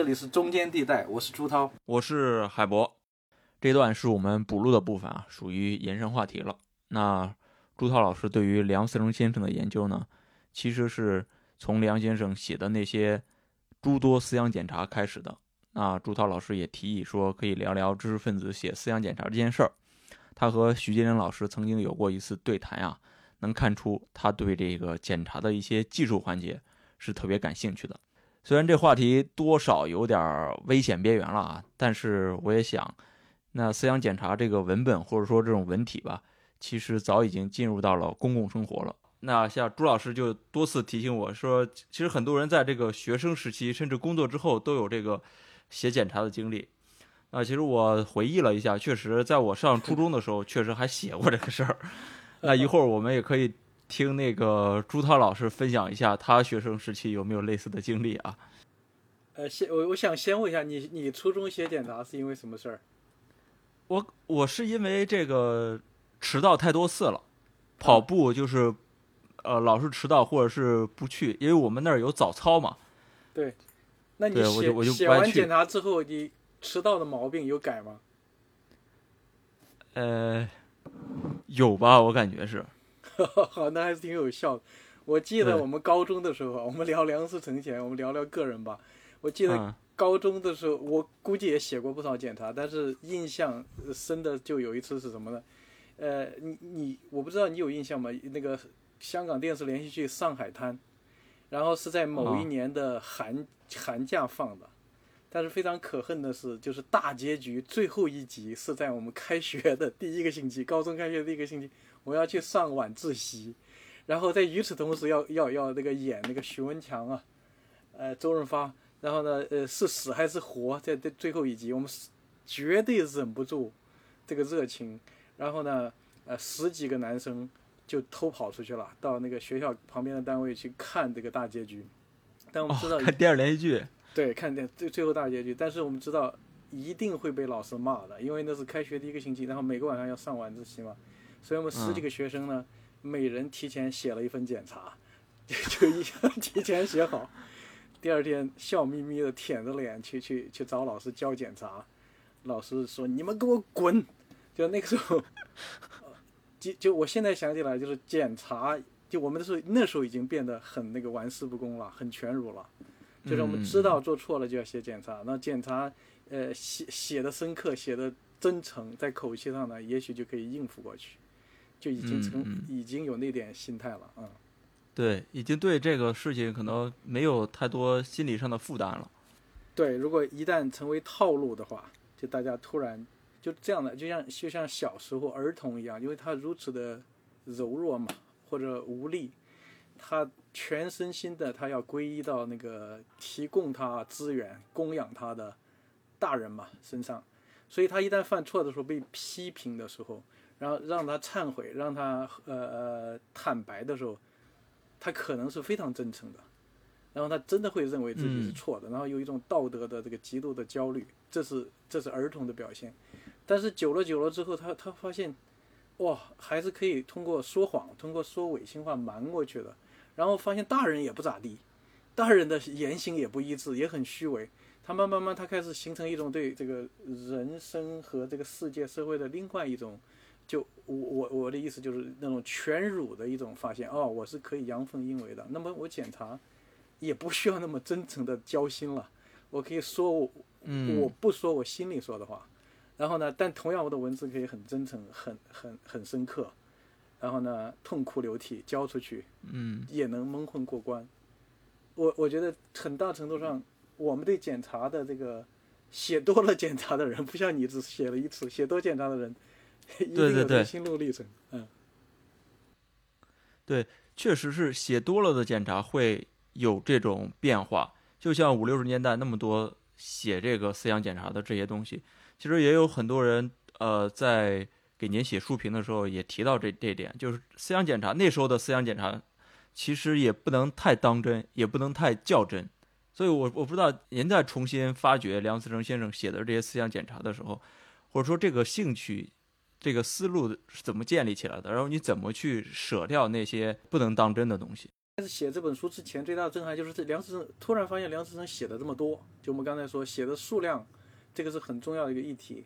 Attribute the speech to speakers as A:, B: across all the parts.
A: 这里是中间地带，我是朱涛，
B: 我是海博。这段是我们补录的部分啊，属于延伸话题了。那朱涛老师对于梁思成先生的研究呢，其实是从梁先生写的那些诸多思想检查开始的。那朱涛老师也提议说，可以聊聊知识分子写思想检查这件事儿。他和徐杰林老师曾经有过一次对谈啊，能看出他对这个检查的一些技术环节是特别感兴趣的。虽然这话题多少有点危险边缘了啊，但是我也想，那思想检查这个文本或者说这种文体吧，其实早已经进入到了公共生活了。那像朱老师就多次提醒我说，其实很多人在这个学生时期甚至工作之后都有这个写检查的经历。啊，其实我回忆了一下，确实在我上初中的时候，确实还写过这个事儿。那一会儿我们也可以。听那个朱涛老师分享一下他学生时期有没有类似的经历啊？
A: 呃，先我我想先问一下你，你初中写检查是因为什么事儿？
B: 我我是因为这个迟到太多次了，跑步就是呃老是迟到或者是不去，因为我们那儿有早操嘛。
A: 对，那你写写完检查之后，你迟到的毛病有改吗？
B: 呃，有吧，我感觉是。
A: 好，那还是挺有效的。我记得我们高中的时候，我们聊梁思成前，我们聊聊个人吧。我记得高中的时候，我估计也写过不少检查，但是印象深的就有一次是什么呢？呃，你你，我不知道你有印象吗？那个香港电视连续剧《上海滩》，然后是在某一年的寒寒假放的，但是非常可恨的是，就是大结局最后一集是在我们开学的第一个星期，高中开学的第一个星期。我要去上晚自习，然后在与此同时要要要那个演那个徐文强啊，呃周润发，然后呢呃是死还是活，在这最后一集我们绝对忍不住这个热情，然后呢呃十几个男生就偷跑出去了，到那个学校旁边的单位去看这个大结局，但我们知道
B: 看电视连续剧，
A: 对看电最最后大结局，但是我们知道一定会被老师骂的，因为那是开学第一个星期，然后每个晚上要上晚自习嘛。所以我们十几个学生呢，每人提前写了一份检查，就 一提前写好，第二天笑眯眯的舔着脸去去去找老师交检查，老师说你们给我滚！就那个时候，就就我现在想起来就是检查，就我们的时候那时候已经变得很那个玩世不恭了，很全儒了，就是我们知道做错了就要写检查，那检查呃写写的深刻，写的真诚，在口气上呢，也许就可以应付过去。就已经成已经有那点心态了嗯，
B: 对，已经对这个事情可能没有太多心理上的负担了。
A: 对，如果一旦成为套路的话，就大家突然就这样的，就像就像小时候儿童一样，因为他如此的柔弱嘛，或者无力，他全身心的他要归依到那个提供他资源、供养他的大人嘛身上，所以他一旦犯错的时候被批评的时候。然后让他忏悔，让他呃呃坦白的时候，他可能是非常真诚的，然后他真的会认为自己是错的，然后有一种道德的这个极度的焦虑，这是这是儿童的表现。但是久了久了之后，他他发现，哇，还是可以通过说谎，通过说违心话瞒过去的。然后发现大人也不咋地，大人的言行也不一致，也很虚伪。他慢慢慢，他开始形成一种对这个人生和这个世界社会的另外一种。就我我我的意思就是那种全儒的一种发现哦，我是可以阳奉阴违的。那么我检查也不需要那么真诚的交心了，我可以说我我不说我心里说的话，然后呢，但同样我的文字可以很真诚、很很很深刻，然后呢，痛哭流涕交出去，
B: 嗯，
A: 也能蒙混过关。我我觉得很大程度上，我们对检查的这个写多了检查的人，不像你只写了一次，写多检查的人。
B: 对对对，
A: 心路历程，嗯，
B: 对，确实是写多了的检查会有这种变化。就像五六十年代那么多写这个思想检查的这些东西，其实也有很多人呃在给您写书评的时候也提到这这点，就是思想检查那时候的思想检查其实也不能太当真，也不能太较真。所以我我不知道您在重新发掘梁思成先生写的这些思想检查的时候，或者说这个兴趣。这个思路是怎么建立起来的？然后你怎么去舍掉那些不能当真的东西？
A: 开始写这本书之前，最大的震撼就是这梁思成突然发现梁思成写的这么多，就我们刚才说写的数量，这个是很重要的一个议题。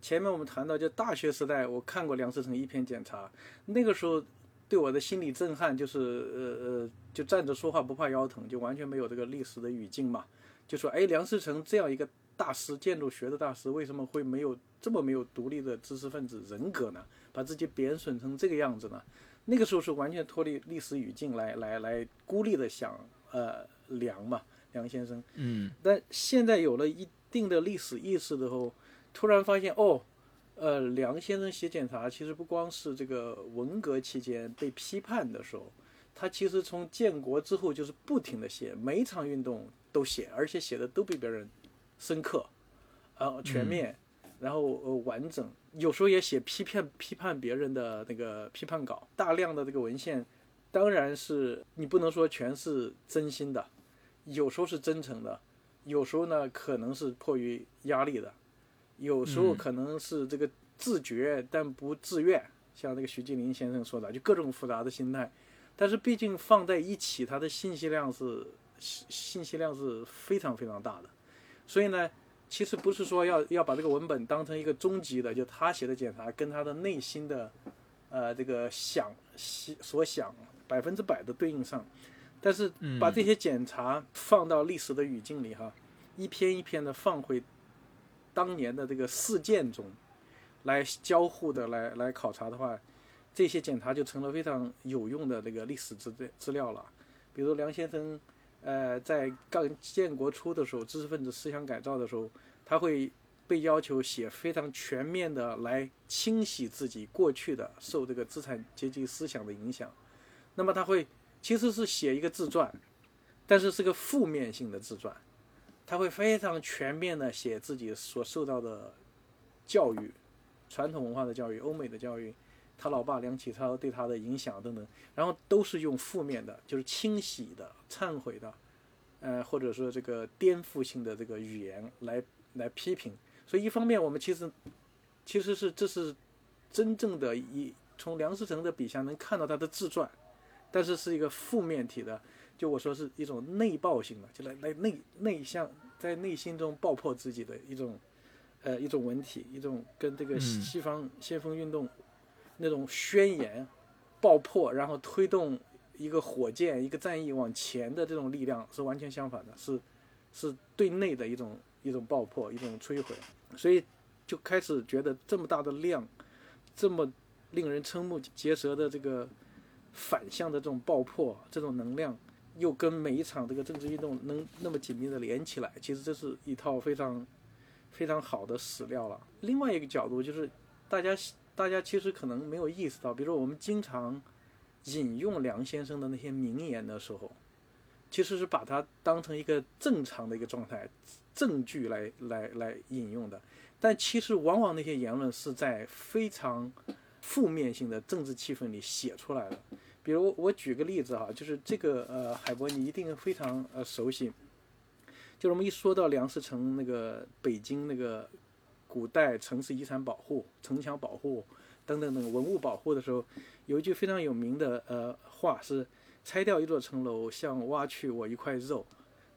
A: 前面我们谈到，就大学时代我看过梁思成一篇检查，那个时候对我的心理震撼就是呃呃，就站着说话不怕腰疼，就完全没有这个历史的语境嘛。就说哎，梁思成这样一个大师，建筑学的大师，为什么会没有这么没有独立的知识分子人格呢？把自己贬损成这个样子呢？那个时候是完全脱离历史语境来来来孤立的想，呃，梁嘛，梁先生，
B: 嗯，
A: 但现在有了一定的历史意识之后，突然发现哦，呃，梁先生写检查其实不光是这个文革期间被批判的时候，他其实从建国之后就是不停的写，每一场运动都写，而且写的都比别人深刻，呃，全面。然后呃完整，有时候也写批判批判别人的那个批判稿，大量的这个文献，当然是你不能说全是真心的，有时候是真诚的，有时候呢可能是迫于压力的，有时候可能是这个自觉但不自愿，像那个徐继林先生说的，就各种复杂的心态，但是毕竟放在一起，它的信息量是信信息量是非常非常大的，所以呢。其实不是说要要把这个文本当成一个终极的，就他写的检查跟他的内心的，呃，这个想所想百分之百的对应上，但是把这些检查放到历史的语境里哈，一篇一篇的放回当年的这个事件中来交互的来来考察的话，这些检查就成了非常有用的这个历史资资料了。比如梁先生。呃，在刚建国初的时候，知识分子思想改造的时候，他会被要求写非常全面的来清洗自己过去的受这个资产阶级思想的影响。那么他会其实是写一个自传，但是是个负面性的自传。他会非常全面的写自己所受到的教育，传统文化的教育、欧美的教育。他老爸梁启超对他的影响等等，然后都是用负面的，就是清洗的、忏悔的，呃，或者说这个颠覆性的这个语言来来批评。所以一方面，我们其实其实是这是真正的一从梁思成的笔下能看到他的自传，但是是一个负面体的，就我说是一种内爆性的，就来来内内向在内心中爆破自己的一种呃一种文体，一种跟这个西方先锋运动。那种宣言、爆破，然后推动一个火箭、一个战役往前的这种力量是完全相反的，是是对内的一种一种爆破、一种摧毁。所以就开始觉得这么大的量，这么令人瞠目结舌的这个反向的这种爆破、这种能量，又跟每一场这个政治运动能那么紧密的连起来，其实这是一套非常非常好的史料了。另外一个角度就是大家。大家其实可能没有意识到，比如说我们经常引用梁先生的那些名言的时候，其实是把它当成一个正常的一个状态、证据来来来引用的。但其实往往那些言论是在非常负面性的政治气氛里写出来的。比如我举个例子哈，就是这个呃，海波你一定非常呃熟悉，就是我们一说到梁思成那个北京那个。古代城市遗产保护、城墙保护等等等文物保护的时候，有一句非常有名的呃话是：拆掉一座城楼，像挖去我一块肉；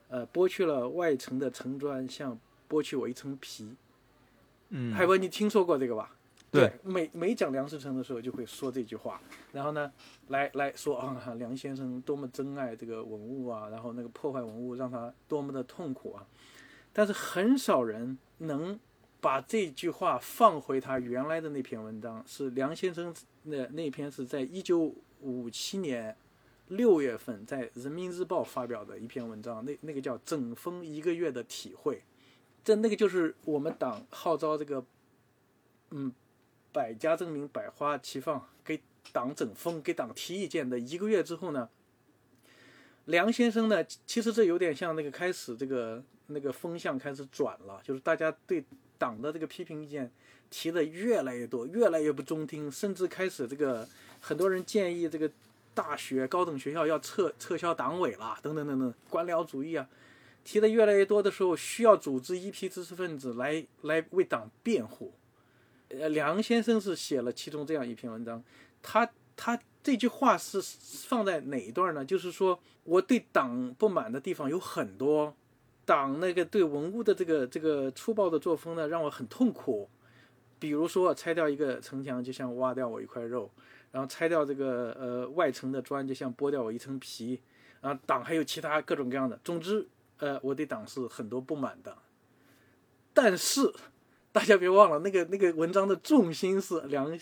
A: 呃，剥去了外层的城砖，像剥去我一层皮。
B: 嗯，
A: 海文，你听说过这个吧？
B: 对，
A: 每每讲梁思成的时候就会说这句话，然后呢，来来说啊，梁先生多么珍爱这个文物啊，然后那个破坏文物让他多么的痛苦啊，但是很少人能。把这句话放回他原来的那篇文章，是梁先生那那篇是在一九五七年六月份在《人民日报》发表的一篇文章，那那个叫“整风一个月的体会”，这那个就是我们党号召这个，嗯，百家争鸣，百花齐放，给党整风，给党提意见的一个月之后呢，梁先生呢，其实这有点像那个开始这个那个风向开始转了，就是大家对。党的这个批评意见提的越来越多，越来越不中听，甚至开始这个很多人建议这个大学、高等学校要撤撤销党委了，等等等等，官僚主义啊，提的越来越多的时候，需要组织一批知识分子来来为党辩护。呃，梁先生是写了其中这样一篇文章，他他这句话是放在哪一段呢？就是说我对党不满的地方有很多，党那个对文物的这个这个粗暴的作风呢，让我很痛苦。比如说拆掉一个城墙，就像挖掉我一块肉；然后拆掉这个呃外层的砖，就像剥掉我一层皮。然后，党还有其他各种各样的。总之，呃，我对党是很多不满的。但是，大家别忘了，那个那个文章的重心是梁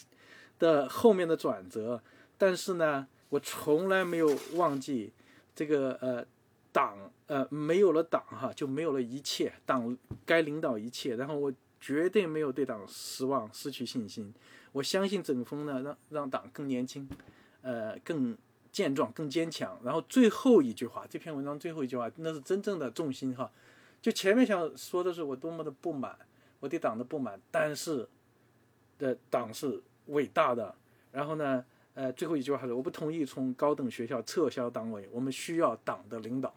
A: 的后面的转折。但是呢，我从来没有忘记这个呃，党呃没有了党哈，就没有了一切。党该领导一切。然后我绝对没有对党失望、失去信心。我相信整风呢，让让党更年轻，呃，更。健壮更坚强，然后最后一句话，这篇文章最后一句话，那是真正的重心哈。就前面想说的是我多么的不满，我对党的不满，但是的党是伟大的。然后呢，呃，最后一句话是我不同意从高等学校撤销党委，我们需要党的领导。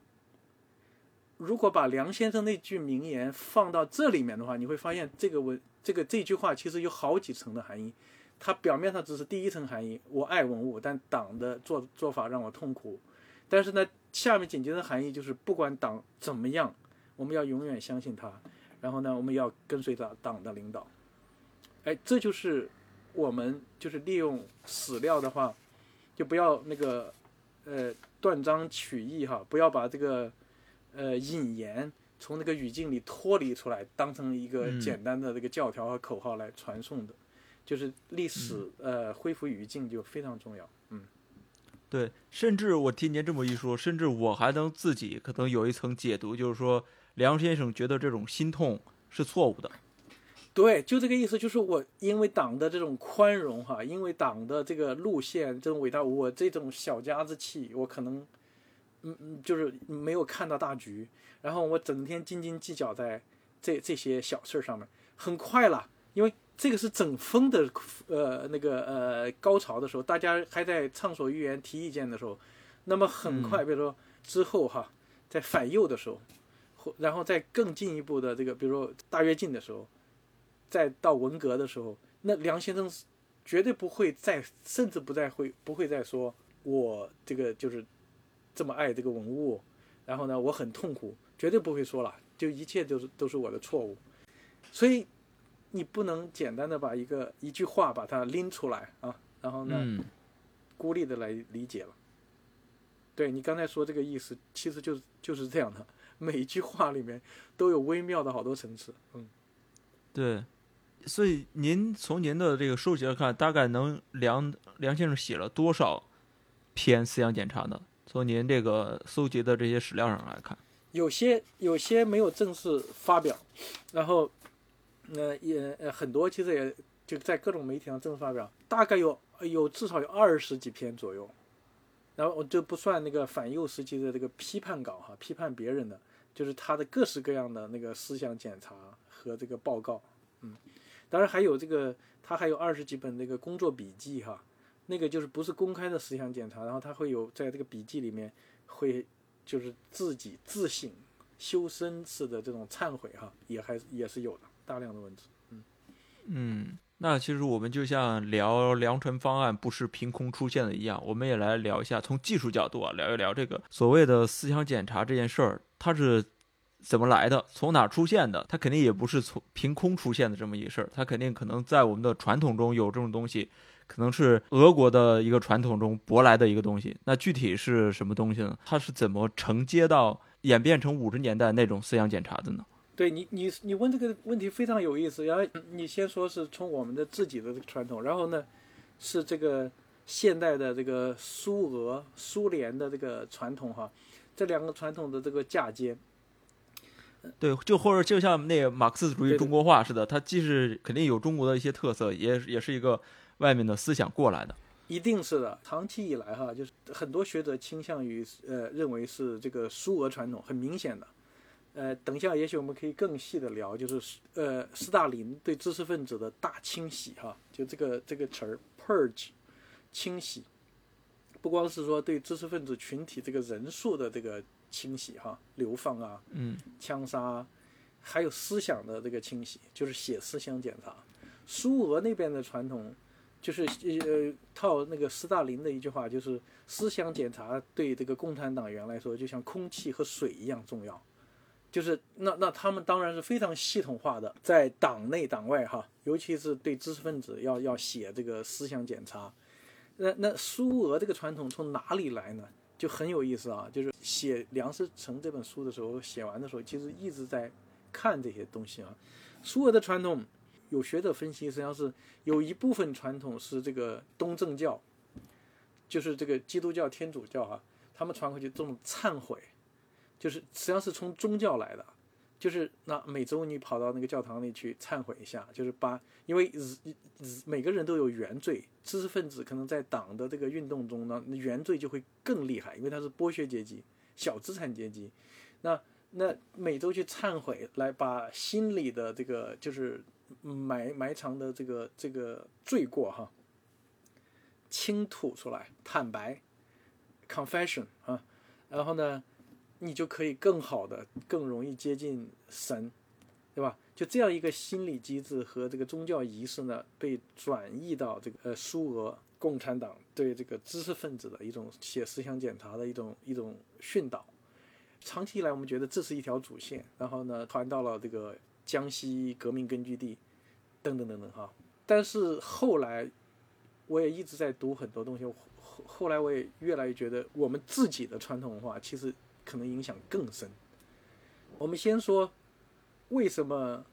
A: 如果把梁先生那句名言放到这里面的话，你会发现这个文这个这句话其实有好几层的含义。它表面上只是第一层含义，我爱文物，但党的做做法让我痛苦。但是呢，下面紧接着含义就是不管党怎么样，我们要永远相信他。然后呢，我们要跟随着党的领导。哎，这就是我们就是利用史料的话，就不要那个呃断章取义哈，不要把这个呃引言从那个语境里脱离出来，当成一个简单的这个教条和口号来传送的。就是历史，呃，恢复语境就非常重要。嗯，
B: 对，甚至我听您这么一说，甚至我还能自己可能有一层解读，就是说梁先生觉得这种心痛是错误的。
A: 对，就这个意思，就是我因为党的这种宽容哈，因为党的这个路线这种伟大，我这种小家子气，我可能，嗯嗯，就是没有看到大局，然后我整天斤斤计较在这这些小事儿上面，很快了，因为。这个是整风的，呃，那个呃高潮的时候，大家还在畅所欲言、提意见的时候，那么很快，比如说之后哈，在反右的时候，或然后再更进一步的这个，比如说大跃进的时候，再到文革的时候，那梁先生绝对不会再，甚至不再会不会再说我这个就是这么爱这个文物，然后呢，我很痛苦，绝对不会说了，就一切都是都是我的错误，所以。你不能简单的把一个一句话把它拎出来啊，然后呢，孤立的来理解了。对你刚才说这个意思，其实就是就是这样的，每一句话里面都有微妙的好多层次。嗯，
B: 对，所以您从您的这个书籍来看，大概能梁梁先生写了多少篇思想检查呢？从您这个搜集的这些史料上来看，
A: 有些有些没有正式发表，然后。那也呃很多，其实也就在各种媒体上正式发表，大概有有至少有二十几篇左右，然后我就不算那个反右时期的这个批判稿哈，批判别人的，就是他的各式各样的那个思想检查和这个报告，嗯，当然还有这个他还有二十几本那个工作笔记哈，那个就是不是公开的思想检查，然后他会有在这个笔记里面会就是自己自省修身式的这种忏悔哈，也还也是有的。大量的文字，嗯
B: 嗯，那其实我们就像聊良辰方案不是凭空出现的一样，我们也来聊一下从技术角度啊，聊一聊这个所谓的思想检查这件事儿，它是怎么来的，从哪出现的？它肯定也不是从凭空出现的这么一事儿，它肯定可能在我们的传统中有这种东西，可能是俄国的一个传统中舶来的一个东西。那具体是什么东西呢？它是怎么承接到演变成五十年代那种思想检查的呢？
A: 对你，你你问这个问题非常有意思。然后你先说是从我们的自己的这个传统，然后呢，是这个现代的这个苏俄、苏联的这个传统哈，这两个传统的这个嫁接。
B: 对，就或者就像那个马克思主义中国化似的，它既是肯定有中国的一些特色，也也是一个外面的思想过来的。
A: 一定是的，长期以来哈，就是很多学者倾向于呃认为是这个苏俄传统，很明显的。呃，等一下，也许我们可以更细的聊，就是呃，斯大林对知识分子的大清洗，哈，就这个这个词儿，purge，清洗，不光是说对知识分子群体这个人数的这个清洗，哈，流放啊，
B: 嗯，
A: 枪杀，还有思想的这个清洗，就是写思想检查。苏俄那边的传统，就是呃套那个斯大林的一句话，就是思想检查对这个共产党员来说，就像空气和水一样重要。就是那那他们当然是非常系统化的，在党内党外哈，尤其是对知识分子要要写这个思想检查。那那苏俄这个传统从哪里来呢？就很有意思啊。就是写梁思成这本书的时候，写完的时候，其实一直在看这些东西啊。苏俄的传统，有学者分析，实际上是有一部分传统是这个东正教，就是这个基督教、天主教哈，他们传回去这种忏悔。就是实际上是从宗教来的，就是那每周你跑到那个教堂里去忏悔一下，就是把因为每个人都有原罪，知识分子可能在党的这个运动中呢，原罪就会更厉害，因为他是剥削阶级、小资产阶级，那那每周去忏悔，来把心里的这个就是埋埋藏的这个这个罪过哈，倾吐出来，坦白，confession 啊，然后呢？你就可以更好的、更容易接近神，对吧？就这样一个心理机制和这个宗教仪式呢，被转移到这个呃苏俄共产党对这个知识分子的一种写思想检查的一种一种训导。长期以来，我们觉得这是一条主线，然后呢，传到了这个江西革命根据地，等等等等哈。但是后来，我也一直在读很多东西，后后来我也越来越觉得，我们自己的传统文化其实。可能影响更深。我们先说为什么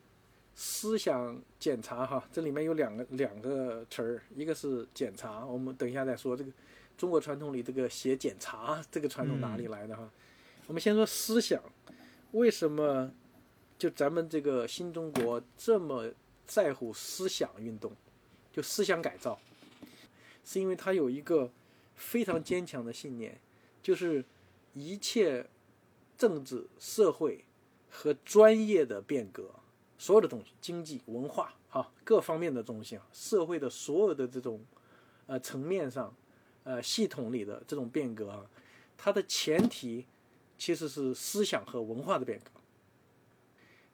A: 思想检查哈，这里面有两个两个词儿，一个是检查，我们等一下再说这个中国传统里这个写检查这个传统哪里来的哈。我们先说思想，为什么就咱们这个新中国这么在乎思想运动，就思想改造，是因为它有一个非常坚强的信念，就是。一切政治、社会和专业的变革，所有的东西，经济、文化啊，各方面的东西啊，社会的所有的这种呃层面上，呃系统里的这种变革啊，它的前提其实是思想和文化的变革。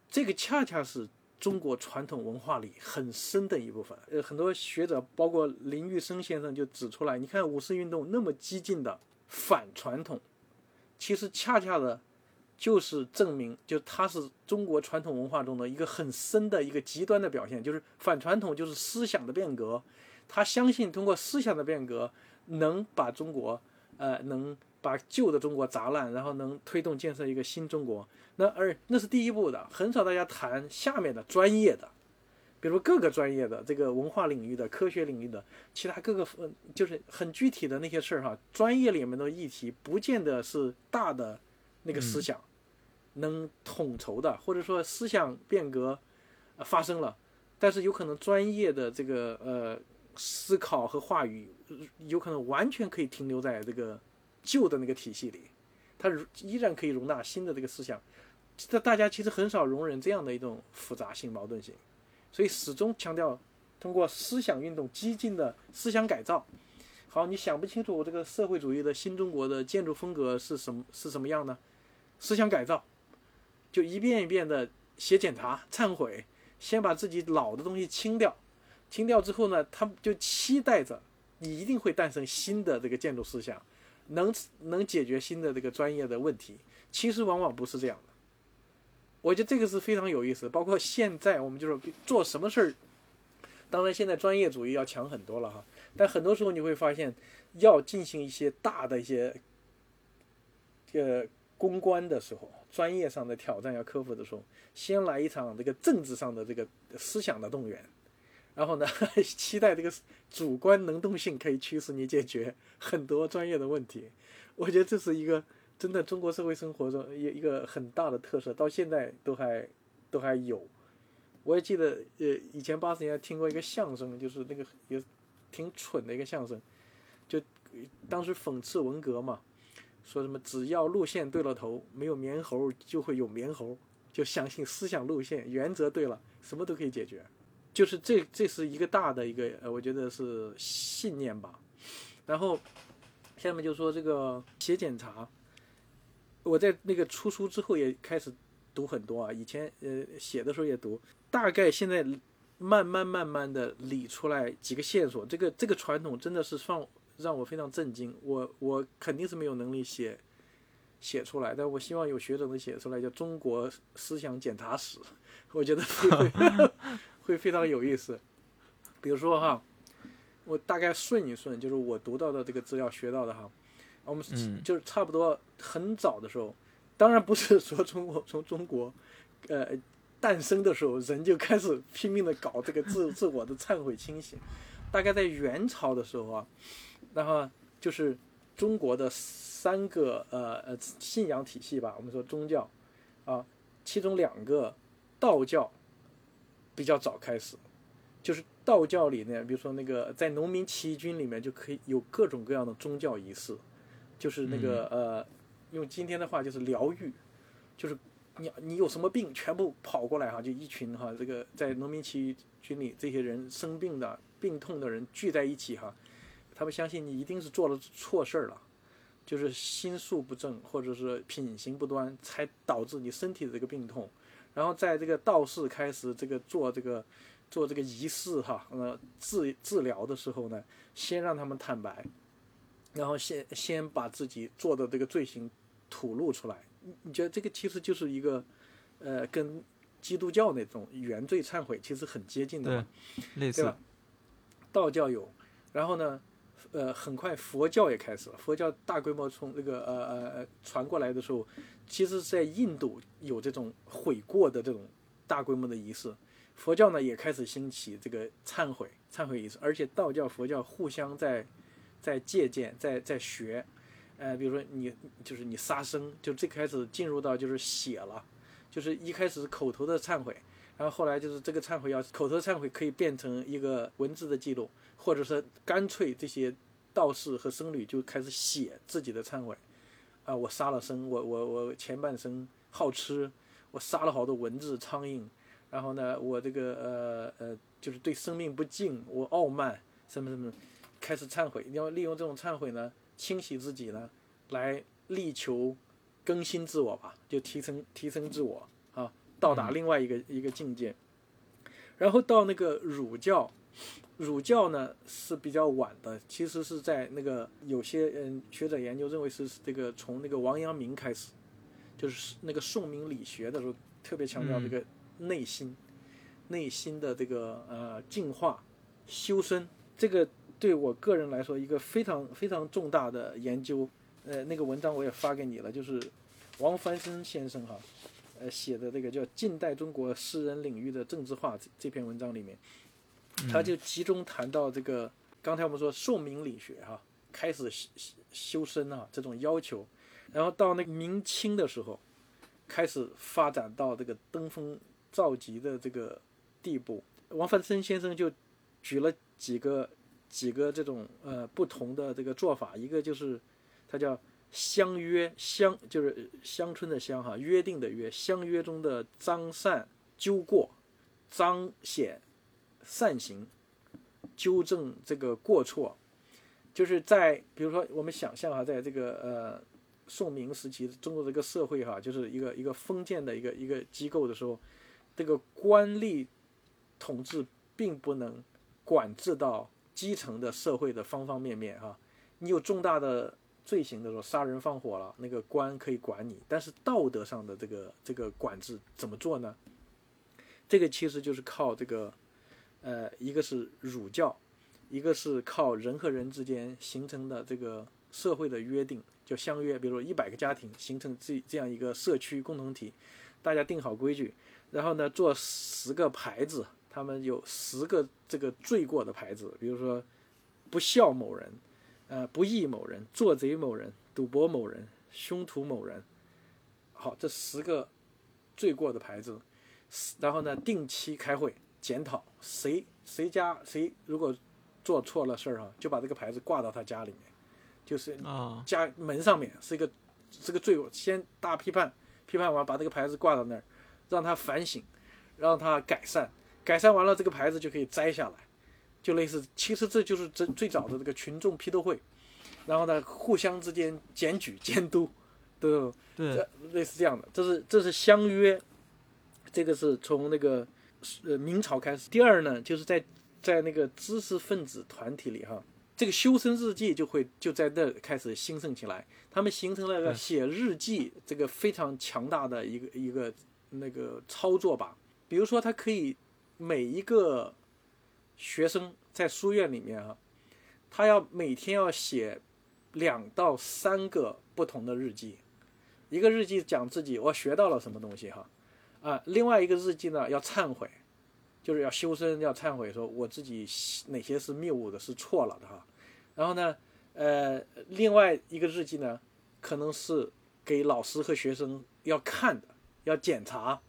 A: 这个恰恰是中国传统文化里很深的一部分。呃，很多学者，包括林玉生先生就指出来，你看五四运动那么激进的反传统。其实恰恰的，就是证明，就它是中国传统文化中的一个很深的一个极端的表现，就是反传统，就是思想的变革。他相信通过思想的变革，能把中国，呃，能把旧的中国砸烂，然后能推动建设一个新中国。那而那是第一步的，很少大家谈下面的专业的。比如各个专业的这个文化领域的、科学领域的，其他各个呃，就是很具体的那些事儿哈。专业里面的议题，不见得是大的那个思想能统筹的，或者说思想变革发生了，但是有可能专业的这个呃思考和话语，有可能完全可以停留在这个旧的那个体系里，它依然可以容纳新的这个思想。这大家其实很少容忍这样的一种复杂性、矛盾性。所以始终强调通过思想运动、激进的思想改造。好，你想不清楚我这个社会主义的新中国的建筑风格是什么是什么样呢？思想改造，就一遍一遍的写检查、忏悔，先把自己老的东西清掉。清掉之后呢，他就期待着你一定会诞生新的这个建筑思想，能能解决新的这个专业的问题。其实往往不是这样的。我觉得这个是非常有意思，包括现在我们就是做什么事儿，当然现在专业主义要强很多了哈，但很多时候你会发现，要进行一些大的一些，呃，公关的时候，专业上的挑战要克服的时候，先来一场这个政治上的这个思想的动员，然后呢，期待这个主观能动性可以驱使你解决很多专业的问题，我觉得这是一个。真的，中国社会生活中一一个很大的特色，到现在都还都还有。我也记得，呃，以前八十年代听过一个相声，就是那个也挺蠢的一个相声，就当时讽刺文革嘛，说什么只要路线对了头，没有棉猴就会有棉猴，就相信思想路线原则对了，什么都可以解决。就是这这是一个大的一个，呃，我觉得是信念吧。然后下面就说这个写检查。我在那个出书之后也开始读很多啊，以前呃写的时候也读，大概现在慢慢慢慢的理出来几个线索。这个这个传统真的是让让我非常震惊。我我肯定是没有能力写写出来，但我希望有学者能写出来，叫《中国思想检查史》，我觉得 会会非常有意思。比如说哈，我大概顺一顺，就是我读到的这个资料学到的哈，我们就是差不多很早的时候，当然不是说中国从中国呃诞生的时候，人就开始拼命的搞这个自自我的忏悔清醒，大概在元朝的时候啊，然后就是中国的三个呃呃信仰体系吧，我们说宗教啊，其中两个道教比较早开始，就是道教里面，比如说那个在农民起义军里面就可以有各种各样的宗教仪式，就是那个呃，用今天的话就是疗愈，就是你你有什么病，全部跑过来哈，就一群哈，这个在农民起义军里这些人生病的、病痛的人聚在一起哈，他们相信你一定是做了错事儿了，就是心术不正或者是品行不端，才导致你身体的这个病痛。然后在这个道士开始这个做这个做这个仪式哈，呃治治疗的时候呢，先让他们坦白，然后先先把自己做的这个罪行吐露出来。你你觉得这个其实就是一个呃跟基督教那种原罪忏悔其实很接近的嘛，
B: 类似。
A: 道教有，然后呢，呃，很快佛教也开始了。佛教大规模从这个呃呃呃传过来的时候。其实，在印度有这种悔过的这种大规模的仪式，佛教呢也开始兴起这个忏悔、忏悔仪式，而且道教、佛教互相在在借鉴、在在学。呃，比如说你就是你杀生，就最开始进入到就是写了，就是一开始口头的忏悔，然后后来就是这个忏悔要口头忏悔可以变成一个文字的记录，或者说干脆这些道士和僧侣就开始写自己的忏悔。啊，我杀了生，我我我前半生好吃，我杀了好多蚊子苍蝇，然后呢，我这个呃呃，就是对生命不敬，我傲慢，什么什么，开始忏悔，你要利用这种忏悔呢，清洗自己呢，来力求更新自我吧，就提升提升自我啊，到达另外一个一个境界，然后到那个儒教。儒教呢是比较晚的，其实是在那个有些嗯学者研究认为是这个从那个王阳明开始，就是那个宋明理学的时候特别强调这个内心，内心的这个呃净化修身，这个对我个人来说一个非常非常重大的研究，呃那个文章我也发给你了，就是王凡生先生哈，呃写的这个叫《近代中国诗人领域的政治化》这篇文章里面。他就集中谈到这个，刚才我们说宋明理学哈，开始修修身啊这种要求，然后到那个明清的时候，开始发展到这个登峰造极的这个地步。王樊森先生就举了几个几个这种呃不同的这个做法，一个就是他叫相约相，就是乡村的乡哈，约定的约，相约中的彰善纠过，彰显。善行，纠正这个过错，就是在比如说我们想象哈，在这个呃宋明时期中国这个社会哈，就是一个一个封建的一个一个机构的时候，这个官吏统治并不能管制到基层的社会的方方面面哈。你有重大的罪行的时候，杀人放火了，那个官可以管你，但是道德上的这个这个管制怎么做呢？这个其实就是靠这个。呃，一个是儒教，一个是靠人和人之间形成的这个社会的约定，叫相约。比如说一百个家庭形成这这样一个社区共同体，大家定好规矩，然后呢做十个牌子，他们有十个这个罪过的牌子，比如说不孝某人，呃不义某人，做贼某人，赌博某人，凶徒某人。好，这十个罪过的牌子，然后呢定期开会。检讨谁谁家谁如果做错了事儿哈，就把这个牌子挂到他家里面，就是家门上面是一个是个罪，先大批判，批判完把这个牌子挂到那儿，让他反省，让他改善，改善完了这个牌子就可以摘下来，就类似，其实这就是最最早的这个群众批斗会，然后呢互相之间检举监督，
B: 对对，
A: 类似这样的，这是这是相约，这个是从那个。呃明朝开始。第二呢，就是在在那个知识分子团体里哈，这个修身日记就会就在那开始兴盛起来，他们形成了个写日记这个非常强大的一个一个那个操作吧。比如说，他可以每一个学生在书院里面啊，他要每天要写两到三个不同的日记，一个日记讲自己我学到了什么东西哈，啊，啊另外一个日记呢要忏悔，就是要修身要忏悔，说我自己哪些是谬误的，是错了的哈。然后呢，呃，另外一个日记呢，可能是给老师和学生要看的，要检查，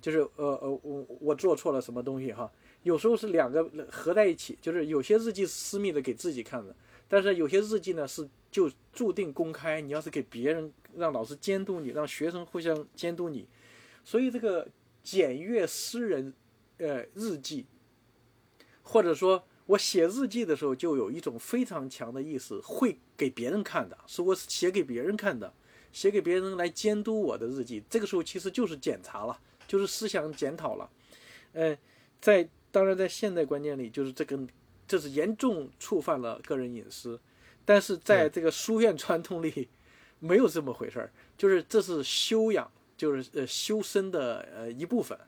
A: 就是呃呃我我做错了什么东西哈。有时候是两个合在一起，就是有些日记是私密的给自己看的，但是有些日记呢是就注定公开。你要是给别人，让老师监督你，让学生互相监督你，所以这个检阅诗人呃日记，或者说我写日记的时候，就有一种非常强的意思，会给别人看的，是我写给别人看的，写给别人来监督我的日记。这个时候其实就是检查了，就是思想检讨了，呃，在。当然，在现代观念里，就是这个，这是严重触犯了个人隐私。但是在这个书院传统里，没有这么回事儿，就是这是修养，就是呃修身的呃一部分，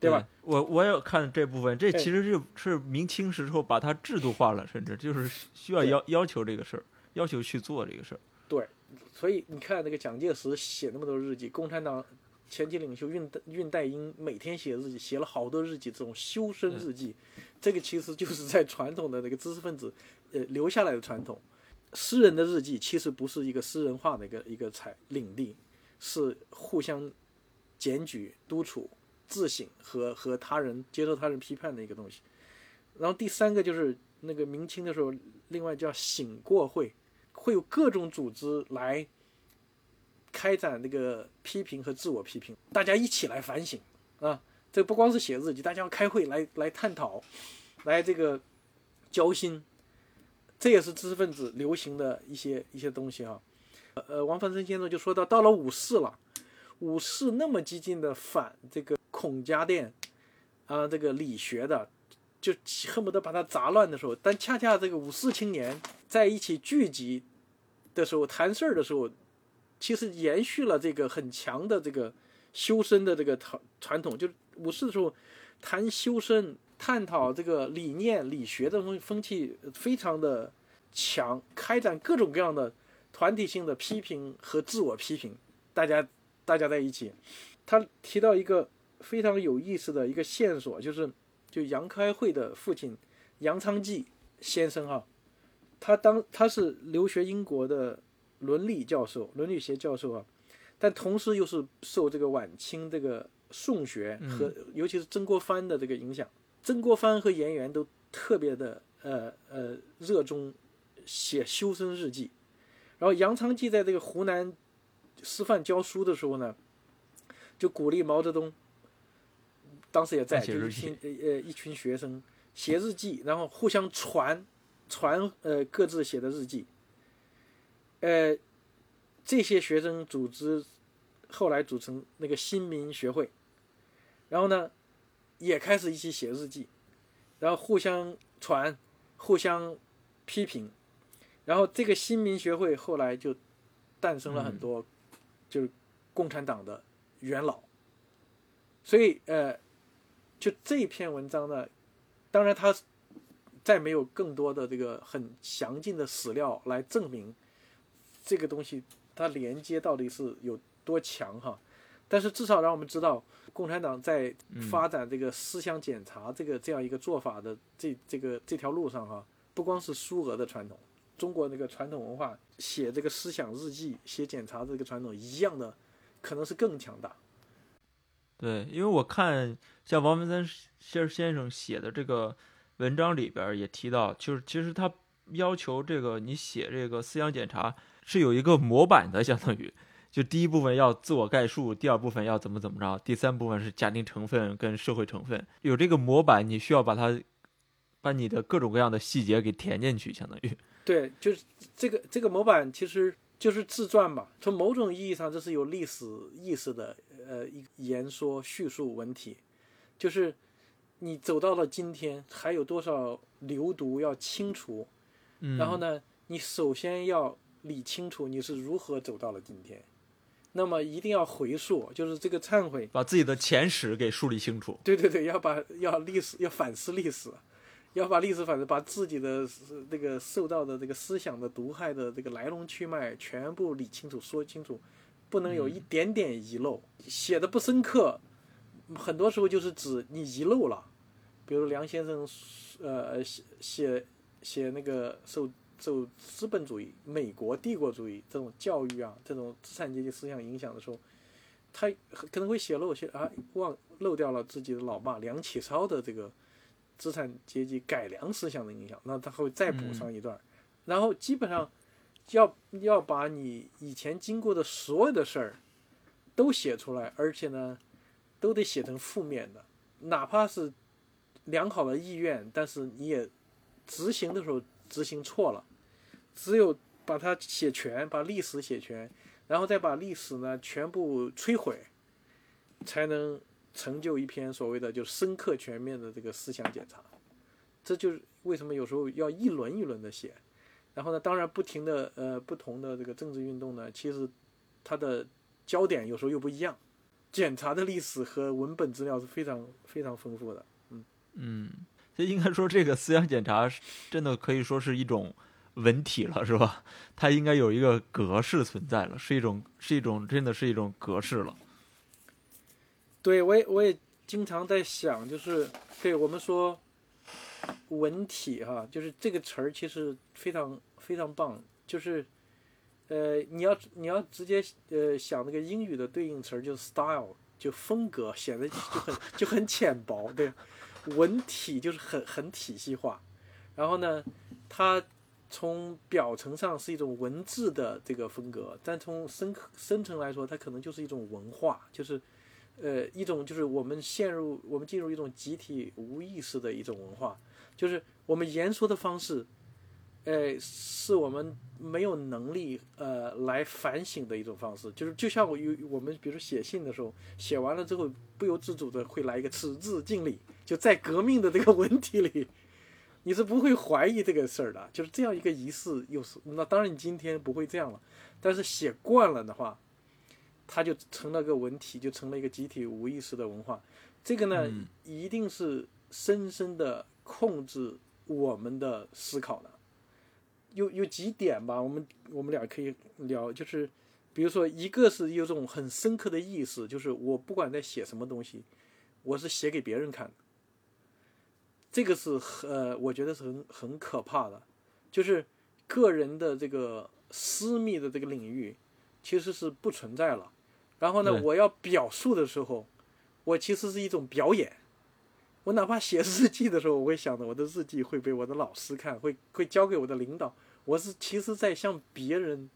A: 对吧？
B: 我我也看这部分，这其实是是明清时候把它制度化了，甚至就是需要要要求这个事儿，要求去做这个事儿。
A: 对，所以你看那个蒋介石写那么多日记，共产党。前期领袖恽恽代英每天写日记，写了好多日记，这种修身日记，这个其实就是在传统的那个知识分子，呃留下来的传统。诗人的日记其实不是一个私人化的一个一个采领地，是互相检举、督促、自省和和他人接受他人批判的一个东西。然后第三个就是那个明清的时候，另外叫醒过会，会有各种组织来。开展那个批评和自我批评，大家一起来反省啊！这不光是写日记，大家要开会来来探讨，来这个交心，这也是知识分子流行的一些一些东西啊。呃，王汾生先生就说到，到了五四了，五四那么激进的反这个孔家店啊，这个理学的，就恨不得把它砸乱的时候，但恰恰这个五四青年在一起聚集的时候，谈事儿的时候。其实延续了这个很强的这个修身的这个传传统，就是五四的时候谈修身、探讨这个理念、理学的风风气非常的强，开展各种各样的团体性的批评和自我批评，大家大家在一起。他提到一个非常有意思的一个线索，就是就杨开慧的父亲杨昌济先生哈，他当他是留学英国的。伦理教授，伦理学教授啊，但同时又是受这个晚清这个宋学和尤其是曾国藩的这个影响，曾国藩和颜元都特别的呃呃热衷写修身日记，然后杨昌济在这个湖南师范教书的时候呢，就鼓励毛泽东，当时也在，就一群呃一群学生写日记，然后互相传传呃各自写的日记。呃，这些学生组织后来组成那个新民学会，然后呢，也开始一起写日记，然后互相传，互相批评，然后这个新民学会后来就诞生了很多，就是共产党的元老。所以呃，就这篇文章呢，当然他再没有更多的这个很详尽的史料来证明。这个东西它连接到底是有多强哈？但是至少让我们知道，共产党在发展这个思想检查这个这样一个做法的这这个这条路上哈，不光是苏俄的传统，中国那个传统文化写这个思想日记、写检查这个传统一样的，可能是更强大。
B: 对，因为我看像王文森先先生写的这个文章里边也提到，就是其实他要求这个你写这个思想检查。是有一个模板的，相当于，就第一部分要自我概述，第二部分要怎么怎么着，第三部分是家庭成分跟社会成分，有这个模板，你需要把它，把你的各种各样的细节给填进去，相当于。
A: 对，就是这个这个模板其实就是自传吧，从某种意义上这是有历史意识的，呃，一言说叙述文体，就是你走到了今天，还有多少流毒要清除？
B: 嗯，
A: 然后呢，你首先要理清楚你是如何走到了今天。那么一定要回溯，就是这个忏悔，
B: 把自己的前史给梳理清楚。
A: 对对对，要把要历史要反思历史，要把历史反思，把自己的这个受到的这个思想的毒害的这个来龙去脉全部理清楚、说清楚，不能有一点点遗漏。写的不深刻，很多时候就是指你遗漏了。比如梁先生，呃，写写写那个受。受资本主义、美国帝国主义这种教育啊，这种资产阶级思想影响的时候，他可能会写漏些啊，忘漏掉了自己的老爸梁启超的这个资产阶级改良思想的影响，那他会再补上一段，然后基本上要要把你以前经过的所有的事儿都写出来，而且呢，都得写成负面的，哪怕是良好的意愿，但是你也执行的时候。执行错了，只有把它写全，把历史写全，然后再把历史呢全部摧毁，才能成就一篇所谓的就深刻全面的这个思想检查。这就是为什么有时候要一轮一轮的写。然后呢，当然不停的呃不同的这个政治运动呢，其实它的焦点有时候又不一样。检查的历史和文本资料是非常非常丰富的。嗯
B: 嗯。所以应该说，这个思想检查真的可以说是一种文体了，是吧？它应该有一个格式存在了，是一种，是一种，真的是一种格式了。
A: 对，我也我也经常在想，就是对我们说文体哈，就是这个词儿其实非常非常棒，就是呃，你要你要直接呃想那个英语的对应词儿，就是 style，就风格，显得就很就很浅薄，对。文体就是很很体系化，然后呢，它从表层上是一种文字的这个风格，但从深深层来说，它可能就是一种文化，就是呃一种就是我们陷入我们进入一种集体无意识的一种文化，就是我们言说的方式，呃是我们没有能力呃来反省的一种方式，就是就像我有我们比如写信的时候，写完了之后不由自主的会来一个此致敬礼。就在革命的这个文体里，你是不会怀疑这个事儿的。就是这样一个仪式，又是那当然你今天不会这样了，但是写惯了的话，它就成了个文体，就成了一个集体无意识的文化。这个呢，一定是深深的控制我们的思考的。有有几点吧，我们我们俩可以聊，就是比如说一个是有种很深刻的意识，就是我不管在写什么东西，我是写给别人看的。这个是呃，我觉得是很很可怕的，就是个人的这个私密的这个领域其实是不存在了。然后呢，我要表述的时候，我其实是一种表演。我哪怕写日记的时候，我会想着我的日记会被我的老师看，会会交给我的领导。我是其实在向别人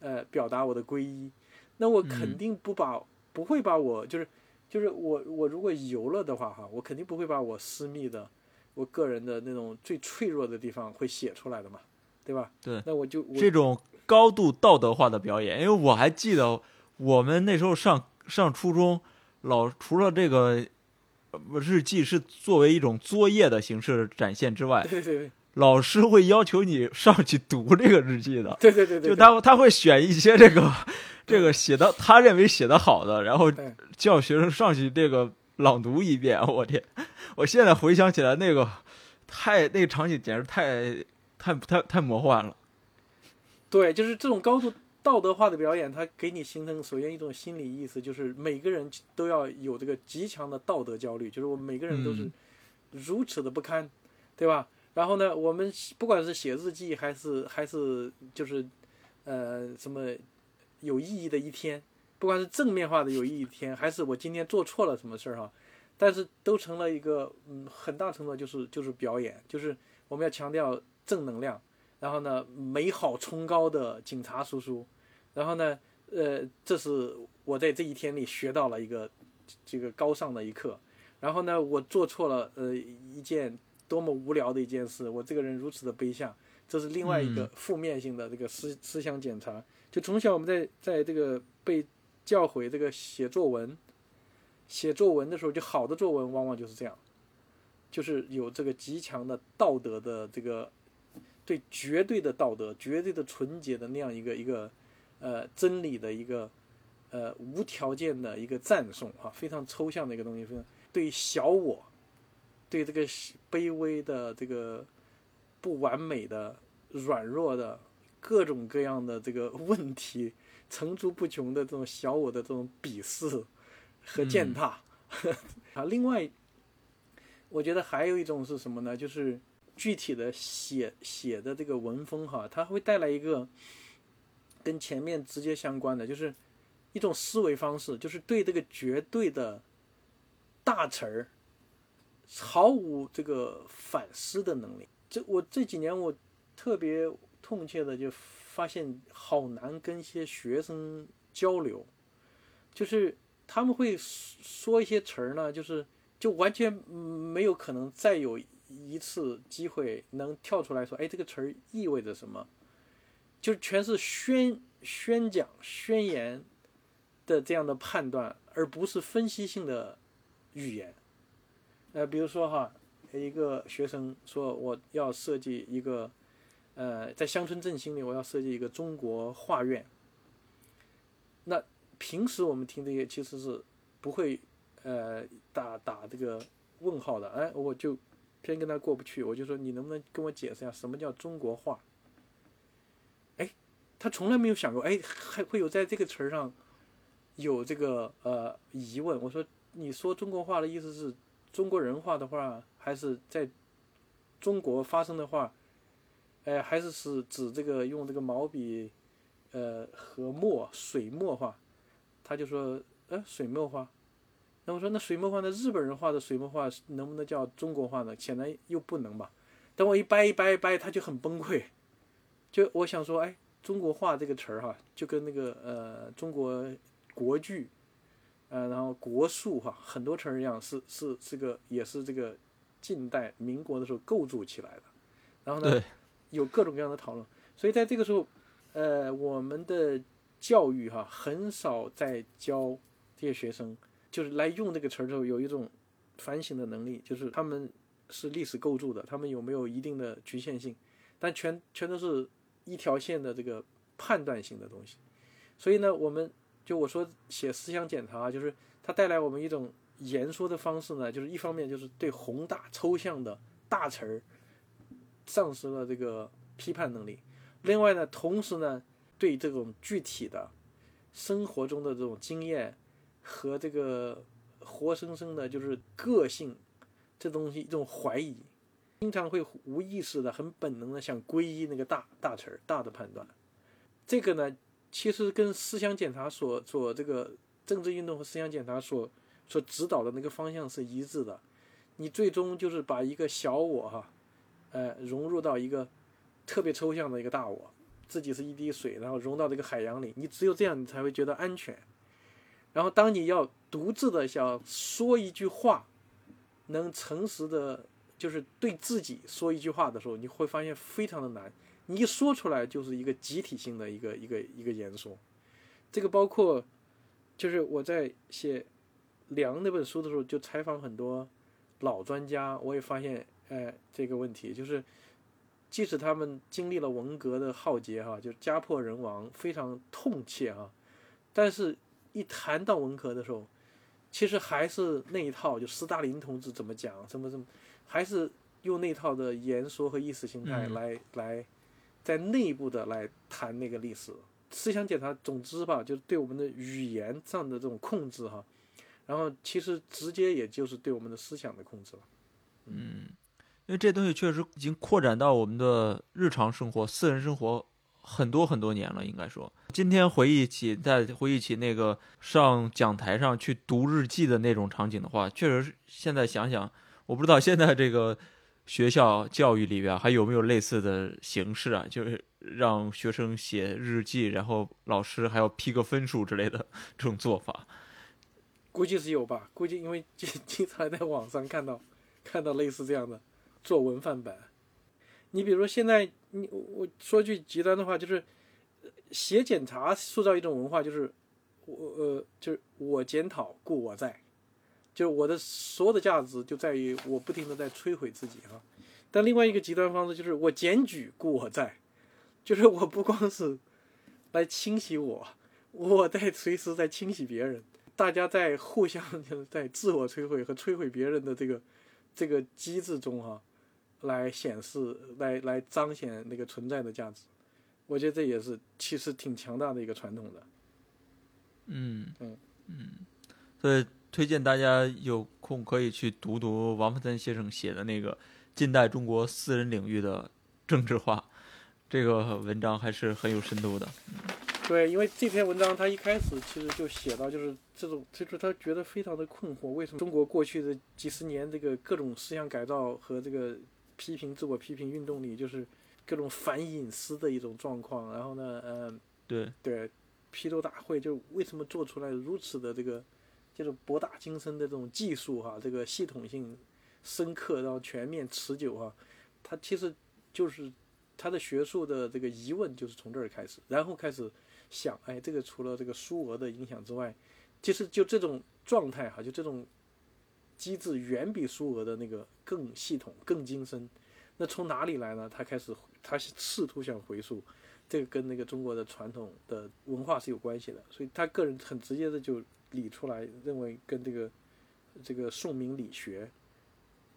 A: 呃表达我的皈依。那我肯定不把不会把我就是就是我我如果游了的话哈，我肯定不会把我私密的。我个人的那种最脆弱的地方会写出来的嘛，对吧？
B: 对，
A: 那我就
B: 这种高度道德化的表演，因为我还记得我们那时候上上初中，老除了这个日记是作为一种作业的形式展现之外，
A: 对对对，
B: 老师会要求你上去读这个日记的，
A: 对对对对，
B: 就他他会选一些这个这个写的他认为写的好的，然后叫学生上去这个。朗读一遍，我天！我现在回想起来，那个太那个场景简直太太太太魔幻了。
A: 对，就是这种高度道德化的表演，它给你形成首先一种心理意思，就是每个人都要有这个极强的道德焦虑，就是我们每个人都是如此的不堪，对吧？然后呢，我们不管是写日记，还是还是就是呃什么有意义的一天。不管是正面化的有意义一天，还是我今天做错了什么事儿哈，但是都成了一个嗯很大程度就是就是表演，就是我们要强调正能量，然后呢美好崇高的警察叔叔，然后呢呃这是我在这一天里学到了一个这个高尚的一课，然后呢我做错了呃一件多么无聊的一件事，我这个人如此的卑下，这是另外一个负面性的这个思思想检查，就从小我们在在这个被。教诲这个写作文，写作文的时候，就好的作文往往就是这样，就是有这个极强的道德的这个对绝对的道德、绝对的纯洁的那样一个一个呃真理的一个呃无条件的一个赞颂啊，非常抽象的一个东西，非常对小我，对这个卑微的这个不完美的、软弱的各种各样的这个 问题层出不穷的这种小我的这种鄙视。和践踏，啊，另外，我觉得还有一种是什么呢？就是具体的写写的这个文风哈，它会带来一个跟前面直接相关的，就是一种思维方式，就是对这个绝对的大词儿毫无这个反思的能力。这我这几年我特别痛切的就发现，好难跟一些学生交流，就是。他们会说一些词儿呢，就是就完全没有可能再有一次机会能跳出来说，哎，这个词儿意味着什么？就全是宣宣讲、宣言的这样的判断，而不是分析性的语言。呃，比如说哈，一个学生说我要设计一个，呃，在乡村振兴里我要设计一个中国画院，那。平时我们听这些其实是不会，呃，打打这个问号的。哎，我就偏跟他过不去，我就说你能不能跟我解释一下什么叫中国画？哎，他从来没有想过，哎，还会有在这个词儿上有这个呃疑问。我说你说中国画的意思是中国人画的画，还是在中国发生的画？哎，还是是指这个用这个毛笔，呃，和墨水墨画？他就说：“呃，水墨画。”那我说：“那水墨画，那日本人画的水墨画能不能叫中国画呢？显然又不能吧。”等我一掰一掰一掰，他就很崩溃。就我想说，哎，中国画这个词儿哈，就跟那个呃中国国剧，呃，然后国术哈，很多词儿一样，是是这个也是这个近代民国的时候构筑起来的。然后呢，有各种各样的讨论。所以在这个时候，呃，我们的。教育哈很少在教这些学生，就是来用这个词儿之后有一种反省的能力，就是他们是历史构筑的，他们有没有一定的局限性，但全全都是一条线的这个判断性的东西。所以呢，我们就我说写思想检查，就是它带来我们一种言说的方式呢，就是一方面就是对宏大抽象的大词儿丧失了这个批判能力，另外呢，同时呢。对这种具体的生活中的这种经验和这个活生生的，就是个性这东西，一种怀疑，经常会无意识的、很本能的想皈依那个大大词儿、大的判断。这个呢，其实跟思想检查所所这个政治运动和思想检查所所指导的那个方向是一致的。你最终就是把一个小我哈，呃，融入到一个特别抽象的一个大我。自己是一滴水，然后融到这个海洋里，你只有这样，你才会觉得安全。然后，当你要独自的想说一句话，能诚实的，就是对自己说一句话的时候，你会发现非常的难。你一说出来，就是一个集体性的一个一个一个言说。这个包括，就是我在写《梁》那本书的时候，就采访很多老专家，我也发现，哎，这个问题就是。即使他们经历了文革的浩劫，哈，就家破人亡，非常痛切啊，但是，一谈到文革的时候，其实还是那一套，就斯大林同志怎么讲，什么什么，还是用那套的言说和意识形态来来，在内部的来谈那个历史思想检查。总之吧，就是对我们的语言上的这种控制，哈，然后其实直接也就是对我们的思想的控制了，
B: 嗯。因为这东西确实已经扩展到我们的日常生活、私人生活很多很多年了。应该说，今天回忆起，在回忆起那个上讲台上去读日记的那种场景的话，确实是现在想想，我不知道现在这个学校教育里边还有没有类似的形式啊？就是让学生写日记，然后老师还要批个分数之类的这种做法。
A: 估计是有吧？估计因为经经常在网上看到看到类似这样的。作文范本，你比如说现在，你我说句极端的话，就是写检查塑造一种文化，就是我呃，就是我检讨故我在，就是我的所有的价值就在于我不停的在摧毁自己哈。但另外一个极端方式就是我检举故我在，就是我不光是来清洗我，我在随时在清洗别人，大家在互相就 是在自我摧毁和摧毁别人的这个这个机制中哈，来显示来来彰显那个存在的价值。我觉得这也是其实挺强大的一个传统的。
B: 嗯
A: 嗯
B: 嗯，所以推荐大家有空可以去读读王福森先生写的那个《近代中国私人领域的政治化》，这个文章还是很有深度的。
A: 对，因为这篇文章他一开始其实就写到，就是这种，就是他觉得非常的困惑，为什么中国过去的几十年这个各种思想改造和这个批评自我批评运动里，就是各种反隐私的一种状况。然后呢，嗯，
B: 对
A: 对，批斗大会就为什么做出来如此的这个，就是博大精深的这种技术哈，这个系统性、深刻然后全面、持久哈，它其实就是他的学术的这个疑问就是从这儿开始，然后开始。想，哎，这个除了这个苏俄的影响之外，其实就这种状态哈，就这种机制远比苏俄的那个更系统、更精深。那从哪里来呢？他开始，他试图想回溯，这个跟那个中国的传统的文化是有关系的。所以他个人很直接的就理出来，认为跟这个这个宋明理学、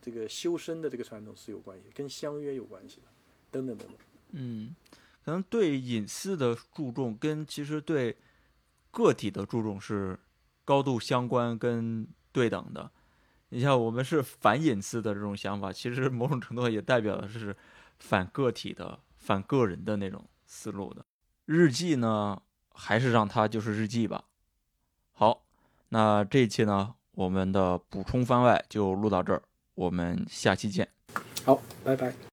A: 这个修身的这个传统是有关系，跟相约有关系的，等等等等。
B: 嗯。可能对隐私的注重跟其实对个体的注重是高度相关跟对等的。你像我们是反隐私的这种想法，其实某种程度也代表的是反个体的、反个人的那种思路的。日记呢，还是让它就是日记吧。好，那这一期呢，我们的补充番外就录到这儿，我们下期见。
A: 好，拜拜。